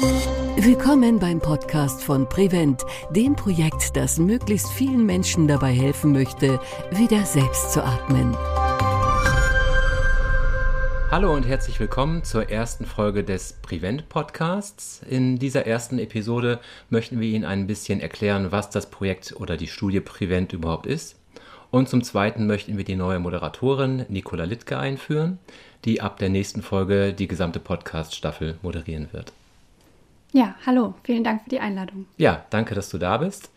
Willkommen beim Podcast von Prevent, dem Projekt, das möglichst vielen Menschen dabei helfen möchte, wieder selbst zu atmen. Hallo und herzlich willkommen zur ersten Folge des Prevent Podcasts. In dieser ersten Episode möchten wir Ihnen ein bisschen erklären, was das Projekt oder die Studie Prevent überhaupt ist. Und zum Zweiten möchten wir die neue Moderatorin Nicola Littke einführen, die ab der nächsten Folge die gesamte Podcast-Staffel moderieren wird. Ja, hallo, vielen Dank für die Einladung. Ja, danke, dass du da bist.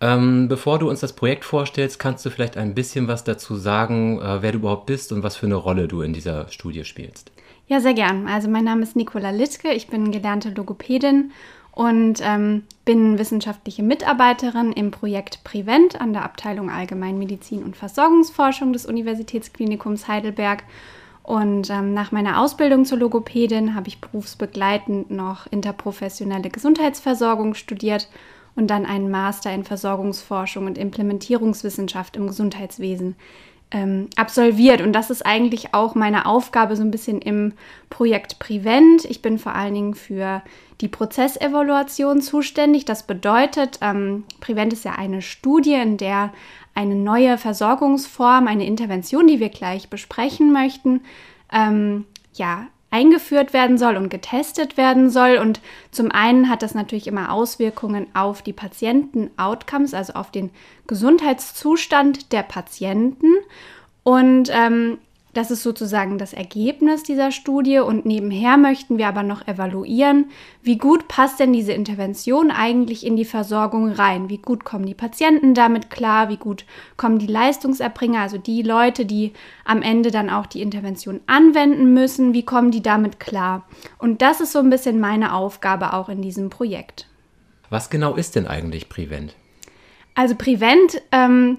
Ähm, bevor du uns das Projekt vorstellst, kannst du vielleicht ein bisschen was dazu sagen, äh, wer du überhaupt bist und was für eine Rolle du in dieser Studie spielst. Ja, sehr gern. Also mein Name ist Nicola Littke, ich bin gelernte Logopädin und ähm, bin wissenschaftliche Mitarbeiterin im Projekt Prevent an der Abteilung Allgemeinmedizin und Versorgungsforschung des Universitätsklinikums Heidelberg und ähm, nach meiner Ausbildung zur Logopädin habe ich berufsbegleitend noch interprofessionelle Gesundheitsversorgung studiert und dann einen Master in Versorgungsforschung und Implementierungswissenschaft im Gesundheitswesen ähm, absolviert. Und das ist eigentlich auch meine Aufgabe so ein bisschen im Projekt Prevent. Ich bin vor allen Dingen für die Prozessevaluation zuständig. Das bedeutet, ähm, Prevent ist ja eine Studie, in der eine neue Versorgungsform, eine Intervention, die wir gleich besprechen möchten, ähm, ja, eingeführt werden soll und getestet werden soll. Und zum einen hat das natürlich immer Auswirkungen auf die Patienten-Outcomes, also auf den Gesundheitszustand der Patienten. Und ähm, das ist sozusagen das Ergebnis dieser Studie und nebenher möchten wir aber noch evaluieren, wie gut passt denn diese Intervention eigentlich in die Versorgung rein? Wie gut kommen die Patienten damit klar? Wie gut kommen die Leistungserbringer, also die Leute, die am Ende dann auch die Intervention anwenden müssen? Wie kommen die damit klar? Und das ist so ein bisschen meine Aufgabe auch in diesem Projekt. Was genau ist denn eigentlich Prevent? Also Prevent ähm,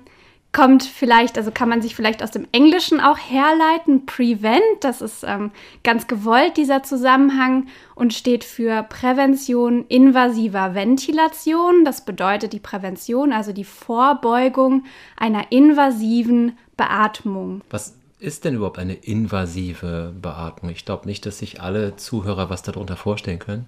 kommt vielleicht, also kann man sich vielleicht aus dem Englischen auch herleiten. Prevent, das ist ähm, ganz gewollt, dieser Zusammenhang, und steht für Prävention invasiver Ventilation. Das bedeutet die Prävention, also die Vorbeugung einer invasiven Beatmung. Was ist denn überhaupt eine invasive Beatmung? Ich glaube nicht, dass sich alle Zuhörer was darunter vorstellen können.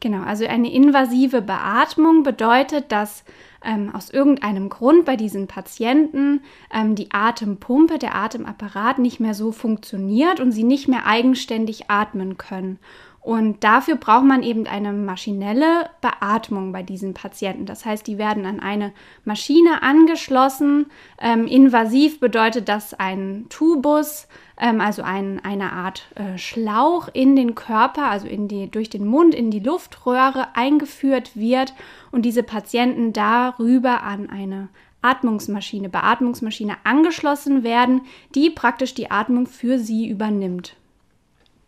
Genau, also eine invasive Beatmung bedeutet, dass ähm, aus irgendeinem Grund bei diesen Patienten ähm, die Atempumpe, der Atemapparat nicht mehr so funktioniert und sie nicht mehr eigenständig atmen können. Und dafür braucht man eben eine maschinelle Beatmung bei diesen Patienten. Das heißt, die werden an eine Maschine angeschlossen. Ähm, invasiv bedeutet das ein Tubus, ähm, also ein, eine Art äh, Schlauch in den Körper, also in die, durch den Mund in die Luftröhre eingeführt wird und diese Patienten darüber an eine Atmungsmaschine, Beatmungsmaschine angeschlossen werden, die praktisch die Atmung für sie übernimmt.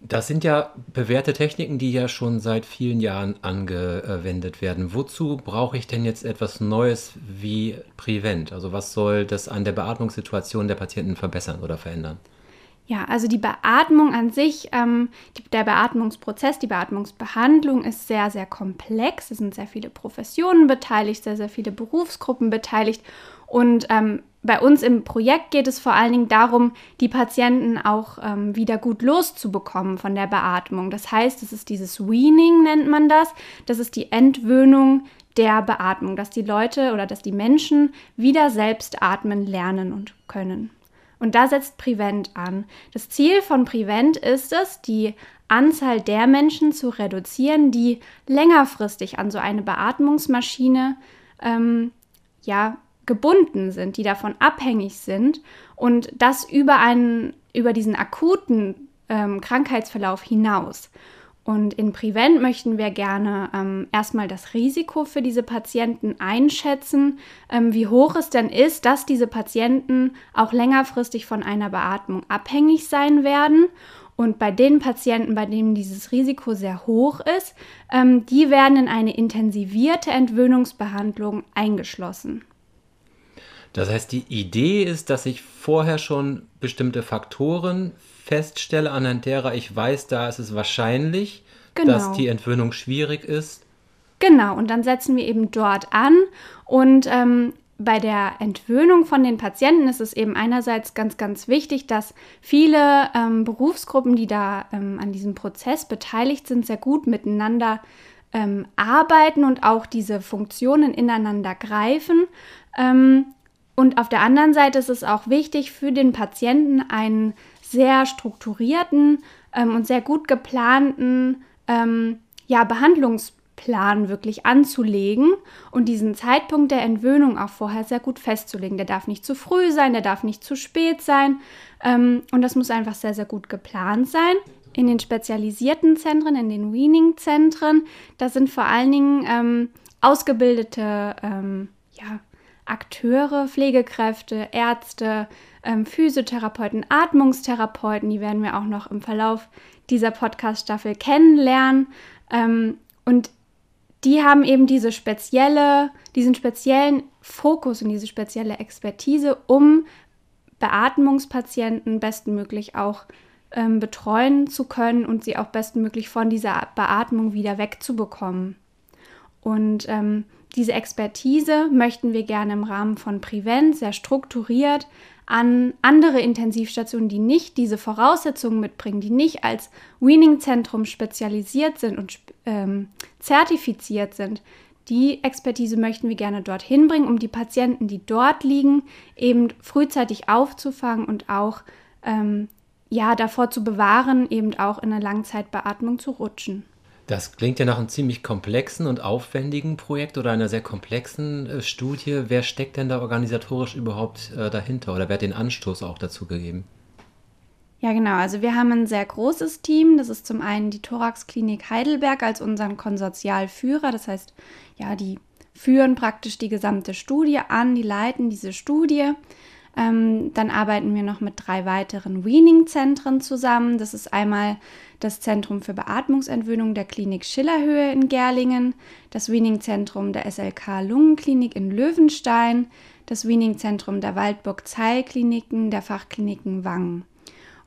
Das sind ja bewährte Techniken, die ja schon seit vielen Jahren angewendet werden. Wozu brauche ich denn jetzt etwas Neues wie Prevent? Also was soll das an der Beatmungssituation der Patienten verbessern oder verändern? Ja, also die Beatmung an sich, ähm, die, der Beatmungsprozess, die Beatmungsbehandlung ist sehr, sehr komplex. Es sind sehr viele Professionen beteiligt, sehr, sehr viele Berufsgruppen beteiligt. Und ähm, bei uns im Projekt geht es vor allen Dingen darum, die Patienten auch ähm, wieder gut loszubekommen von der Beatmung. Das heißt, es ist dieses Weaning, nennt man das. Das ist die Entwöhnung der Beatmung, dass die Leute oder dass die Menschen wieder selbst atmen lernen und können. Und da setzt Prevent an. Das Ziel von Prevent ist es, die Anzahl der Menschen zu reduzieren, die längerfristig an so eine Beatmungsmaschine ähm, ja, gebunden sind, die davon abhängig sind und das über einen, über diesen akuten ähm, Krankheitsverlauf hinaus. Und in Prevent möchten wir gerne ähm, erstmal das Risiko für diese Patienten einschätzen, ähm, wie hoch es denn ist, dass diese Patienten auch längerfristig von einer Beatmung abhängig sein werden. Und bei den Patienten, bei denen dieses Risiko sehr hoch ist, ähm, die werden in eine intensivierte Entwöhnungsbehandlung eingeschlossen. Das heißt, die Idee ist, dass ich vorher schon bestimmte Faktoren feststelle, anhand derer ich weiß, da ist es wahrscheinlich, genau. dass die Entwöhnung schwierig ist. Genau, und dann setzen wir eben dort an und ähm, bei der Entwöhnung von den Patienten ist es eben einerseits ganz, ganz wichtig, dass viele ähm, Berufsgruppen, die da ähm, an diesem Prozess beteiligt sind, sehr gut miteinander ähm, arbeiten und auch diese Funktionen ineinander greifen. Und auf der anderen Seite ist es auch wichtig für den Patienten einen sehr strukturierten ähm, und sehr gut geplanten ähm, ja, Behandlungsplan Plan wirklich anzulegen und diesen Zeitpunkt der Entwöhnung auch vorher sehr gut festzulegen. Der darf nicht zu früh sein, der darf nicht zu spät sein ähm, und das muss einfach sehr, sehr gut geplant sein. In den spezialisierten Zentren, in den Weaning-Zentren, da sind vor allen Dingen ähm, ausgebildete ähm, ja, Akteure, Pflegekräfte, Ärzte, ähm, Physiotherapeuten, Atmungstherapeuten, die werden wir auch noch im Verlauf dieser Podcast-Staffel kennenlernen. Ähm, und die haben eben diese spezielle, diesen speziellen Fokus und diese spezielle Expertise, um Beatmungspatienten bestmöglich auch ähm, betreuen zu können und sie auch bestmöglich von dieser Beatmung wieder wegzubekommen. Und ähm, diese Expertise möchten wir gerne im Rahmen von Prevent sehr strukturiert an andere Intensivstationen, die nicht diese Voraussetzungen mitbringen, die nicht als Weaning-Zentrum spezialisiert sind und ähm, zertifiziert sind. Die Expertise möchten wir gerne dorthin bringen, um die Patienten, die dort liegen, eben frühzeitig aufzufangen und auch ähm, ja, davor zu bewahren, eben auch in eine Langzeitbeatmung zu rutschen. Das klingt ja nach einem ziemlich komplexen und aufwendigen Projekt oder einer sehr komplexen äh, Studie. Wer steckt denn da organisatorisch überhaupt äh, dahinter oder wer hat den Anstoß auch dazu gegeben? Ja, genau. Also wir haben ein sehr großes Team. Das ist zum einen die Thoraxklinik Heidelberg als unseren Konsortialführer. Das heißt, ja, die führen praktisch die gesamte Studie an, die leiten diese Studie. Ähm, dann arbeiten wir noch mit drei weiteren Weaning-Zentren zusammen. Das ist einmal das Zentrum für Beatmungsentwöhnung der Klinik Schillerhöhe in Gerlingen, das Weaning-Zentrum der SLK Lungenklinik in Löwenstein, das Weaning-Zentrum der Waldburg-Zeil-Kliniken der Fachkliniken Wangen.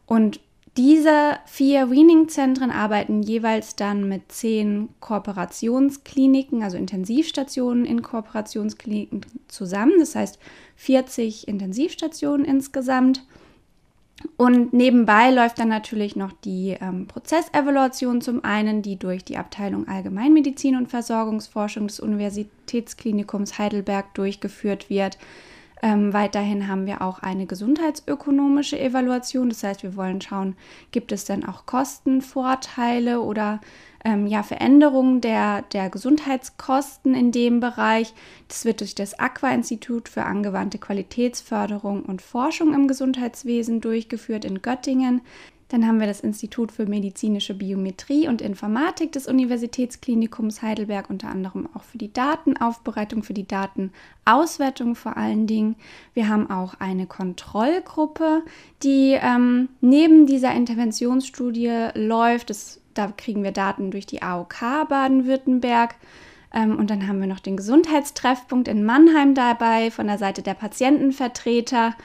Und diese vier Weaning-Zentren arbeiten jeweils dann mit zehn Kooperationskliniken, also Intensivstationen in Kooperationskliniken zusammen. Das heißt 40 Intensivstationen insgesamt. Und nebenbei läuft dann natürlich noch die ähm, Prozessevaluation zum einen, die durch die Abteilung Allgemeinmedizin und Versorgungsforschung des Universitätsklinikums Heidelberg durchgeführt wird. Ähm, weiterhin haben wir auch eine gesundheitsökonomische Evaluation. Das heißt, wir wollen schauen, gibt es denn auch Kostenvorteile oder ähm, ja, Veränderungen der, der Gesundheitskosten in dem Bereich. Das wird durch das Aqua-Institut für angewandte Qualitätsförderung und Forschung im Gesundheitswesen durchgeführt in Göttingen. Dann haben wir das Institut für medizinische Biometrie und Informatik des Universitätsklinikums Heidelberg, unter anderem auch für die Datenaufbereitung, für die Datenauswertung vor allen Dingen. Wir haben auch eine Kontrollgruppe, die ähm, neben dieser Interventionsstudie läuft. Das, da kriegen wir Daten durch die AOK Baden-Württemberg. Ähm, und dann haben wir noch den Gesundheitstreffpunkt in Mannheim dabei von der Seite der Patientenvertreter.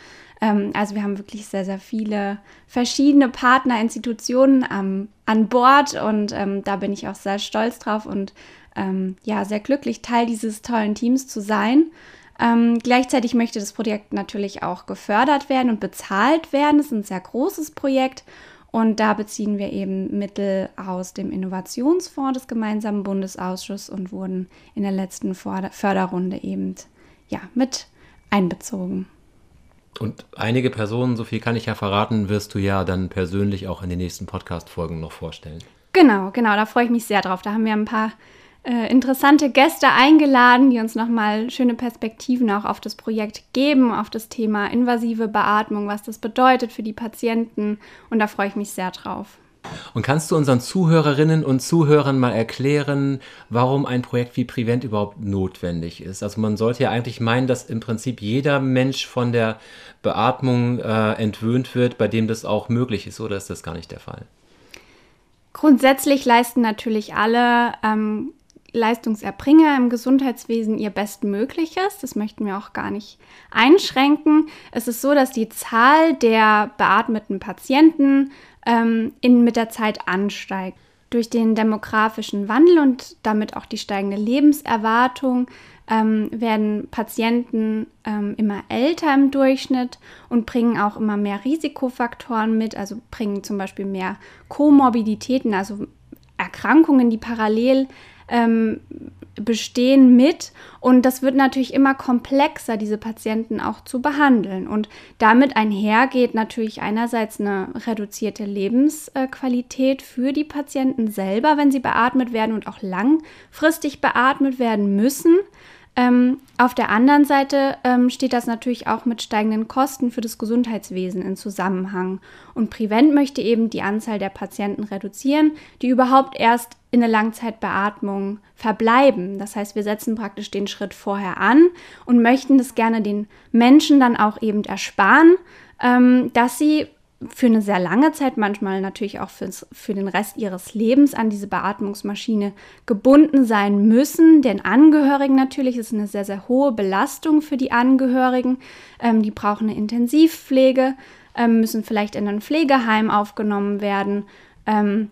Ähm, also wir haben wirklich sehr, sehr viele verschiedene Partnerinstitutionen ähm, an Bord und ähm, da bin ich auch sehr stolz drauf und ähm, ja, sehr glücklich, Teil dieses tollen Teams zu sein. Ähm, gleichzeitig möchte das Projekt natürlich auch gefördert werden und bezahlt werden. Es ist ein sehr großes Projekt und da beziehen wir eben Mittel aus dem Innovationsfonds des gemeinsamen Bundesausschusses und wurden in der letzten Förderrunde eben ja, mit einbezogen. Und einige Personen, so viel kann ich ja verraten, wirst du ja dann persönlich auch in den nächsten Podcast-Folgen noch vorstellen. Genau, genau, da freue ich mich sehr drauf. Da haben wir ein paar äh, interessante Gäste eingeladen, die uns nochmal schöne Perspektiven auch auf das Projekt geben, auf das Thema invasive Beatmung, was das bedeutet für die Patienten. Und da freue ich mich sehr drauf. Und kannst du unseren Zuhörerinnen und Zuhörern mal erklären, warum ein Projekt wie Prevent überhaupt notwendig ist? Also man sollte ja eigentlich meinen, dass im Prinzip jeder Mensch von der Beatmung äh, entwöhnt wird, bei dem das auch möglich ist, oder ist das gar nicht der Fall? Grundsätzlich leisten natürlich alle ähm, Leistungserbringer im Gesundheitswesen ihr Bestmögliches. Das möchten wir auch gar nicht einschränken. Es ist so, dass die Zahl der beatmeten Patienten ähm, in, mit der Zeit ansteigt. durch den demografischen Wandel und damit auch die steigende Lebenserwartung ähm, werden Patienten ähm, immer älter im Durchschnitt und bringen auch immer mehr Risikofaktoren mit, also bringen zum Beispiel mehr Komorbiditäten, also Erkrankungen, die parallel ähm, bestehen mit. Und das wird natürlich immer komplexer, diese Patienten auch zu behandeln. Und damit einhergeht natürlich einerseits eine reduzierte Lebensqualität für die Patienten selber, wenn sie beatmet werden und auch langfristig beatmet werden müssen. Ähm, auf der anderen Seite ähm, steht das natürlich auch mit steigenden Kosten für das Gesundheitswesen in Zusammenhang. Und Prevent möchte eben die Anzahl der Patienten reduzieren, die überhaupt erst in eine Langzeitbeatmung verbleiben. Das heißt, wir setzen praktisch den Schritt vorher an und möchten das gerne den Menschen dann auch eben ersparen, ähm, dass sie für eine sehr lange Zeit, manchmal natürlich auch fürs, für den Rest ihres Lebens an diese Beatmungsmaschine gebunden sein müssen. Den Angehörigen natürlich ist eine sehr, sehr hohe Belastung für die Angehörigen. Ähm, die brauchen eine Intensivpflege, ähm, müssen vielleicht in ein Pflegeheim aufgenommen werden. Ähm,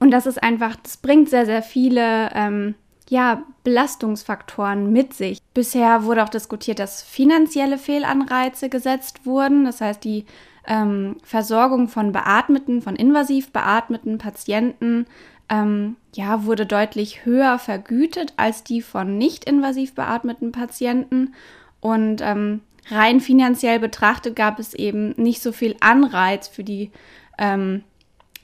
und das ist einfach, das bringt sehr, sehr viele ähm, ja, Belastungsfaktoren mit sich. Bisher wurde auch diskutiert, dass finanzielle Fehlanreize gesetzt wurden. Das heißt, die ähm, Versorgung von beatmeten, von invasiv beatmeten Patienten ähm, ja, wurde deutlich höher vergütet als die von nicht invasiv beatmeten Patienten. Und ähm, rein finanziell betrachtet gab es eben nicht so viel Anreiz für die ähm,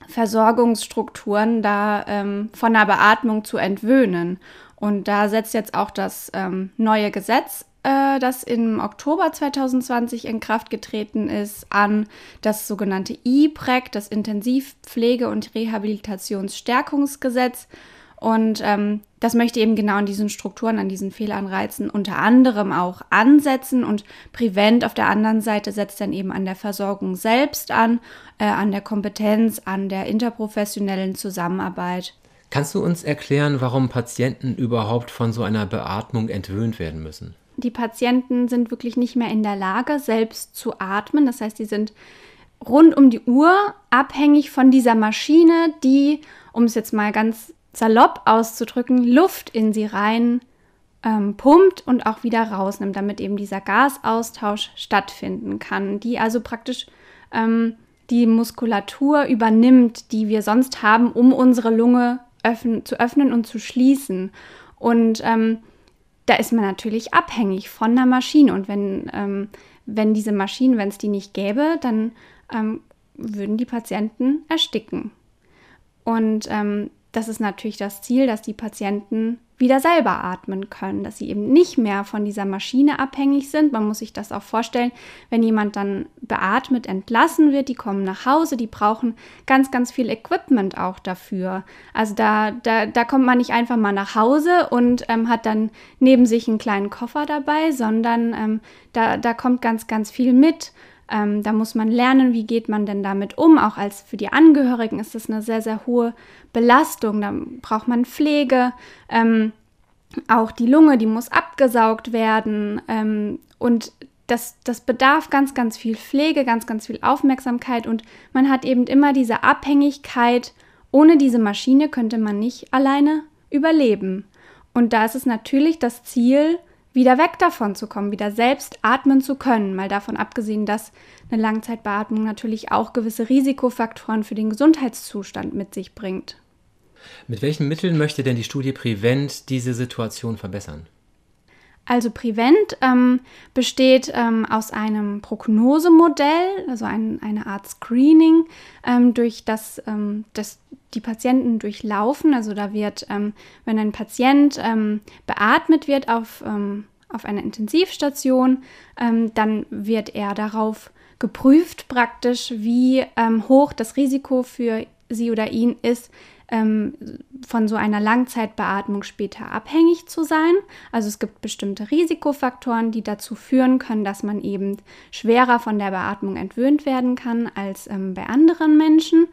Versorgungsstrukturen da ähm, von der Beatmung zu entwöhnen. Und da setzt jetzt auch das ähm, neue Gesetz äh, das im Oktober 2020 in Kraft getreten ist, an das sogenannte IPREC, das Intensivpflege- und Rehabilitationsstärkungsgesetz. Und ähm, das möchte eben genau an diesen Strukturen, an diesen Fehlanreizen unter anderem auch ansetzen. Und Prevent auf der anderen Seite setzt dann eben an der Versorgung selbst an, äh, an der Kompetenz, an der interprofessionellen Zusammenarbeit. Kannst du uns erklären, warum Patienten überhaupt von so einer Beatmung entwöhnt werden müssen? Die Patienten sind wirklich nicht mehr in der Lage, selbst zu atmen. Das heißt, sie sind rund um die Uhr abhängig von dieser Maschine, die, um es jetzt mal ganz salopp auszudrücken, Luft in sie rein ähm, pumpt und auch wieder rausnimmt, damit eben dieser Gasaustausch stattfinden kann, die also praktisch ähm, die Muskulatur übernimmt, die wir sonst haben, um unsere Lunge öffnen, zu öffnen und zu schließen. Und ähm, da ist man natürlich abhängig von der Maschine. Und wenn, ähm, wenn diese Maschinen, wenn es die nicht gäbe, dann ähm, würden die Patienten ersticken. Und ähm, das ist natürlich das Ziel, dass die Patienten wieder selber atmen können, dass sie eben nicht mehr von dieser Maschine abhängig sind. Man muss sich das auch vorstellen, wenn jemand dann beatmet entlassen wird, die kommen nach Hause, die brauchen ganz, ganz viel Equipment auch dafür. Also da, da, da kommt man nicht einfach mal nach Hause und ähm, hat dann neben sich einen kleinen Koffer dabei, sondern ähm, da, da kommt ganz, ganz viel mit. Ähm, da muss man lernen, wie geht man denn damit um. Auch als für die Angehörigen ist das eine sehr, sehr hohe Belastung. Da braucht man Pflege. Ähm, auch die Lunge, die muss abgesaugt werden. Ähm, und das, das bedarf ganz, ganz viel Pflege, ganz, ganz viel Aufmerksamkeit. Und man hat eben immer diese Abhängigkeit. Ohne diese Maschine könnte man nicht alleine überleben. Und da ist es natürlich das Ziel, wieder weg davon zu kommen, wieder selbst atmen zu können. Mal davon abgesehen, dass eine Langzeitbeatmung natürlich auch gewisse Risikofaktoren für den Gesundheitszustand mit sich bringt. Mit welchen Mitteln möchte denn die Studie Prevent diese Situation verbessern? Also Prevent ähm, besteht ähm, aus einem Prognosemodell, also ein, eine Art Screening, ähm, durch das, ähm, das die Patienten durchlaufen. Also da wird, ähm, wenn ein Patient ähm, beatmet wird auf, auf einer Intensivstation, dann wird er darauf geprüft praktisch, wie hoch das Risiko für sie oder ihn ist, ähm, von so einer Langzeitbeatmung später abhängig zu sein. Also es gibt bestimmte Risikofaktoren, die dazu führen können, dass man eben schwerer von der Beatmung entwöhnt werden kann als ähm, bei anderen Menschen.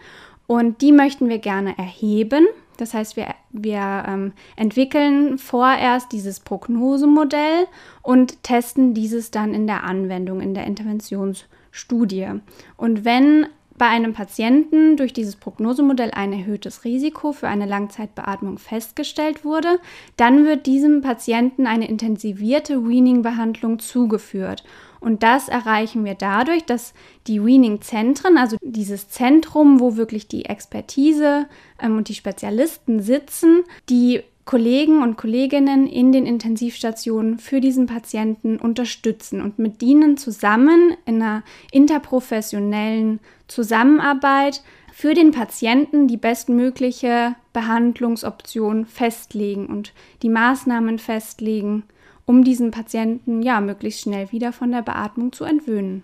Und die möchten wir gerne erheben. Das heißt, wir, wir ähm, entwickeln vorerst dieses Prognosemodell und testen dieses dann in der Anwendung, in der Interventionsstudie. Und wenn bei einem Patienten durch dieses Prognosemodell ein erhöhtes Risiko für eine Langzeitbeatmung festgestellt wurde, dann wird diesem Patienten eine intensivierte Weaning-Behandlung zugeführt. Und das erreichen wir dadurch, dass die Weaning-Zentren, also dieses Zentrum, wo wirklich die Expertise ähm, und die Spezialisten sitzen, die Kollegen und Kolleginnen in den Intensivstationen für diesen Patienten unterstützen und mit ihnen zusammen in einer interprofessionellen Zusammenarbeit für den Patienten die bestmögliche Behandlungsoption festlegen und die Maßnahmen festlegen, um diesen Patienten ja möglichst schnell wieder von der Beatmung zu entwöhnen.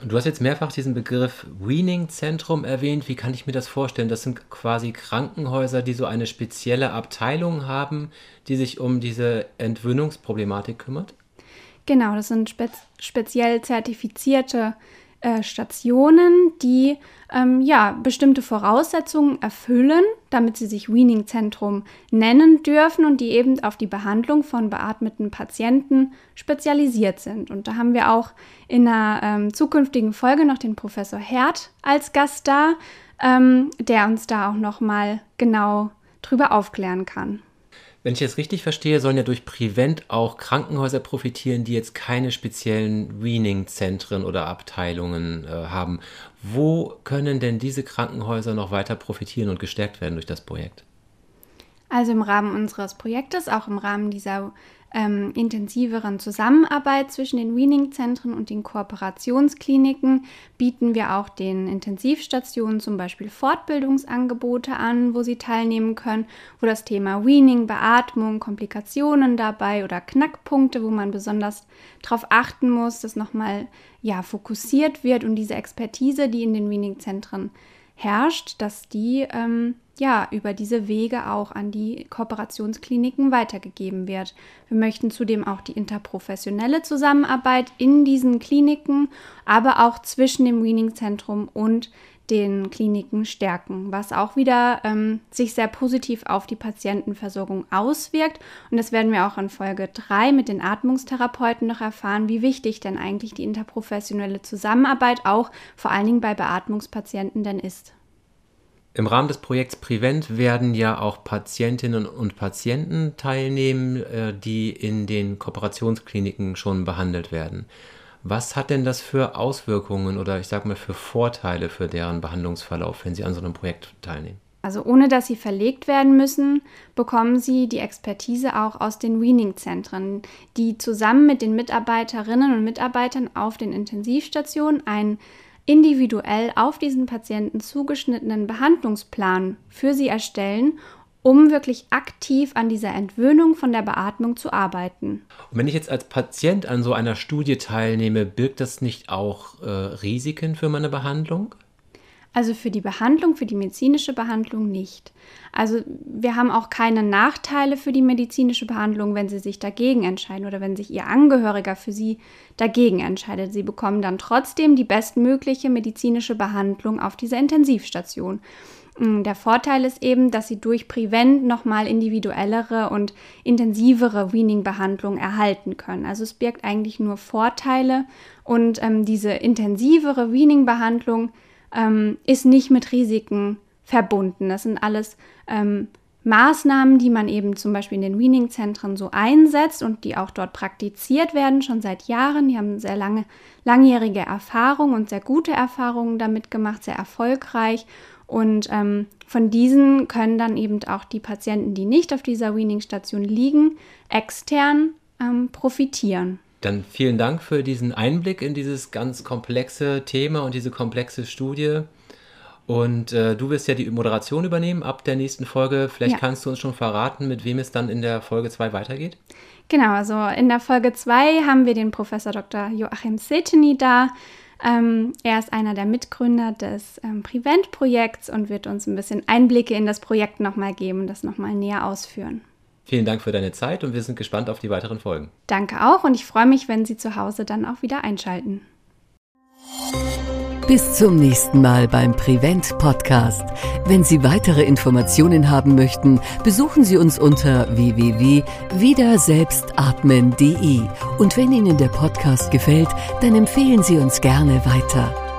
Und du hast jetzt mehrfach diesen Begriff Weaning-Zentrum erwähnt. Wie kann ich mir das vorstellen? Das sind quasi Krankenhäuser, die so eine spezielle Abteilung haben, die sich um diese Entwöhnungsproblematik kümmert? Genau, das sind spe speziell zertifizierte äh, Stationen, die ähm, ja bestimmte Voraussetzungen erfüllen, damit sie sich Weaning-Zentrum nennen dürfen und die eben auf die Behandlung von beatmeten Patienten spezialisiert sind. Und da haben wir auch in einer ähm, zukünftigen Folge noch den Professor Herd als Gast da, ähm, der uns da auch noch mal genau drüber aufklären kann. Wenn ich jetzt richtig verstehe, sollen ja durch Prevent auch Krankenhäuser profitieren, die jetzt keine speziellen Weaning-Zentren oder Abteilungen äh, haben. Wo können denn diese Krankenhäuser noch weiter profitieren und gestärkt werden durch das Projekt? Also im Rahmen unseres Projektes, auch im Rahmen dieser ähm, intensiveren Zusammenarbeit zwischen den Weaning-Zentren und den Kooperationskliniken bieten wir auch den Intensivstationen zum Beispiel Fortbildungsangebote an, wo sie teilnehmen können, wo das Thema Weaning, Beatmung, Komplikationen dabei oder Knackpunkte, wo man besonders darauf achten muss, dass nochmal ja, fokussiert wird und diese Expertise, die in den Weaning-Zentren herrscht, dass die ähm, ja über diese Wege auch an die Kooperationskliniken weitergegeben wird. Wir möchten zudem auch die interprofessionelle Zusammenarbeit in diesen Kliniken, aber auch zwischen dem Weaning-Zentrum und den Kliniken stärken, was auch wieder ähm, sich sehr positiv auf die Patientenversorgung auswirkt. Und das werden wir auch in Folge 3 mit den Atmungstherapeuten noch erfahren, wie wichtig denn eigentlich die interprofessionelle Zusammenarbeit auch vor allen Dingen bei Beatmungspatienten denn ist. Im Rahmen des Projekts Prevent werden ja auch Patientinnen und Patienten teilnehmen, äh, die in den Kooperationskliniken schon behandelt werden. Was hat denn das für Auswirkungen oder ich sage mal für Vorteile für deren Behandlungsverlauf, wenn sie an so einem Projekt teilnehmen? Also ohne dass sie verlegt werden müssen, bekommen sie die Expertise auch aus den Weaning-Zentren, die zusammen mit den Mitarbeiterinnen und Mitarbeitern auf den Intensivstationen ein individuell auf diesen Patienten zugeschnittenen Behandlungsplan für sie erstellen, um wirklich aktiv an dieser Entwöhnung von der Beatmung zu arbeiten. Und wenn ich jetzt als Patient an so einer Studie teilnehme, birgt das nicht auch äh, Risiken für meine Behandlung? Also für die Behandlung, für die medizinische Behandlung nicht. Also wir haben auch keine Nachteile für die medizinische Behandlung, wenn Sie sich dagegen entscheiden oder wenn sich Ihr Angehöriger für Sie dagegen entscheidet. Sie bekommen dann trotzdem die bestmögliche medizinische Behandlung auf dieser Intensivstation. Mm, der Vorteil ist eben, dass Sie durch Prevent nochmal individuellere und intensivere Weaning-Behandlung erhalten können. Also es birgt eigentlich nur Vorteile und ähm, diese intensivere Weaning-Behandlung ähm, ist nicht mit Risiken verbunden. Das sind alles ähm, Maßnahmen, die man eben zum Beispiel in den Weaning-Zentren so einsetzt und die auch dort praktiziert werden, schon seit Jahren. Die haben sehr lange, langjährige Erfahrung und sehr gute Erfahrungen damit gemacht, sehr erfolgreich. Und ähm, von diesen können dann eben auch die Patienten, die nicht auf dieser Weaning-Station liegen, extern ähm, profitieren. Dann vielen Dank für diesen Einblick in dieses ganz komplexe Thema und diese komplexe Studie. Und äh, du wirst ja die Moderation übernehmen ab der nächsten Folge. Vielleicht ja. kannst du uns schon verraten, mit wem es dann in der Folge 2 weitergeht? Genau, also in der Folge 2 haben wir den Professor Dr. Joachim Seteny da. Ähm, er ist einer der Mitgründer des ähm, Prevent-Projekts und wird uns ein bisschen Einblicke in das Projekt nochmal geben und das nochmal näher ausführen. Vielen Dank für deine Zeit und wir sind gespannt auf die weiteren Folgen. Danke auch und ich freue mich, wenn Sie zu Hause dann auch wieder einschalten. Bis zum nächsten Mal beim Prevent Podcast. Wenn Sie weitere Informationen haben möchten, besuchen Sie uns unter www.wiederselbstatmen.de. Und wenn Ihnen der Podcast gefällt, dann empfehlen Sie uns gerne weiter.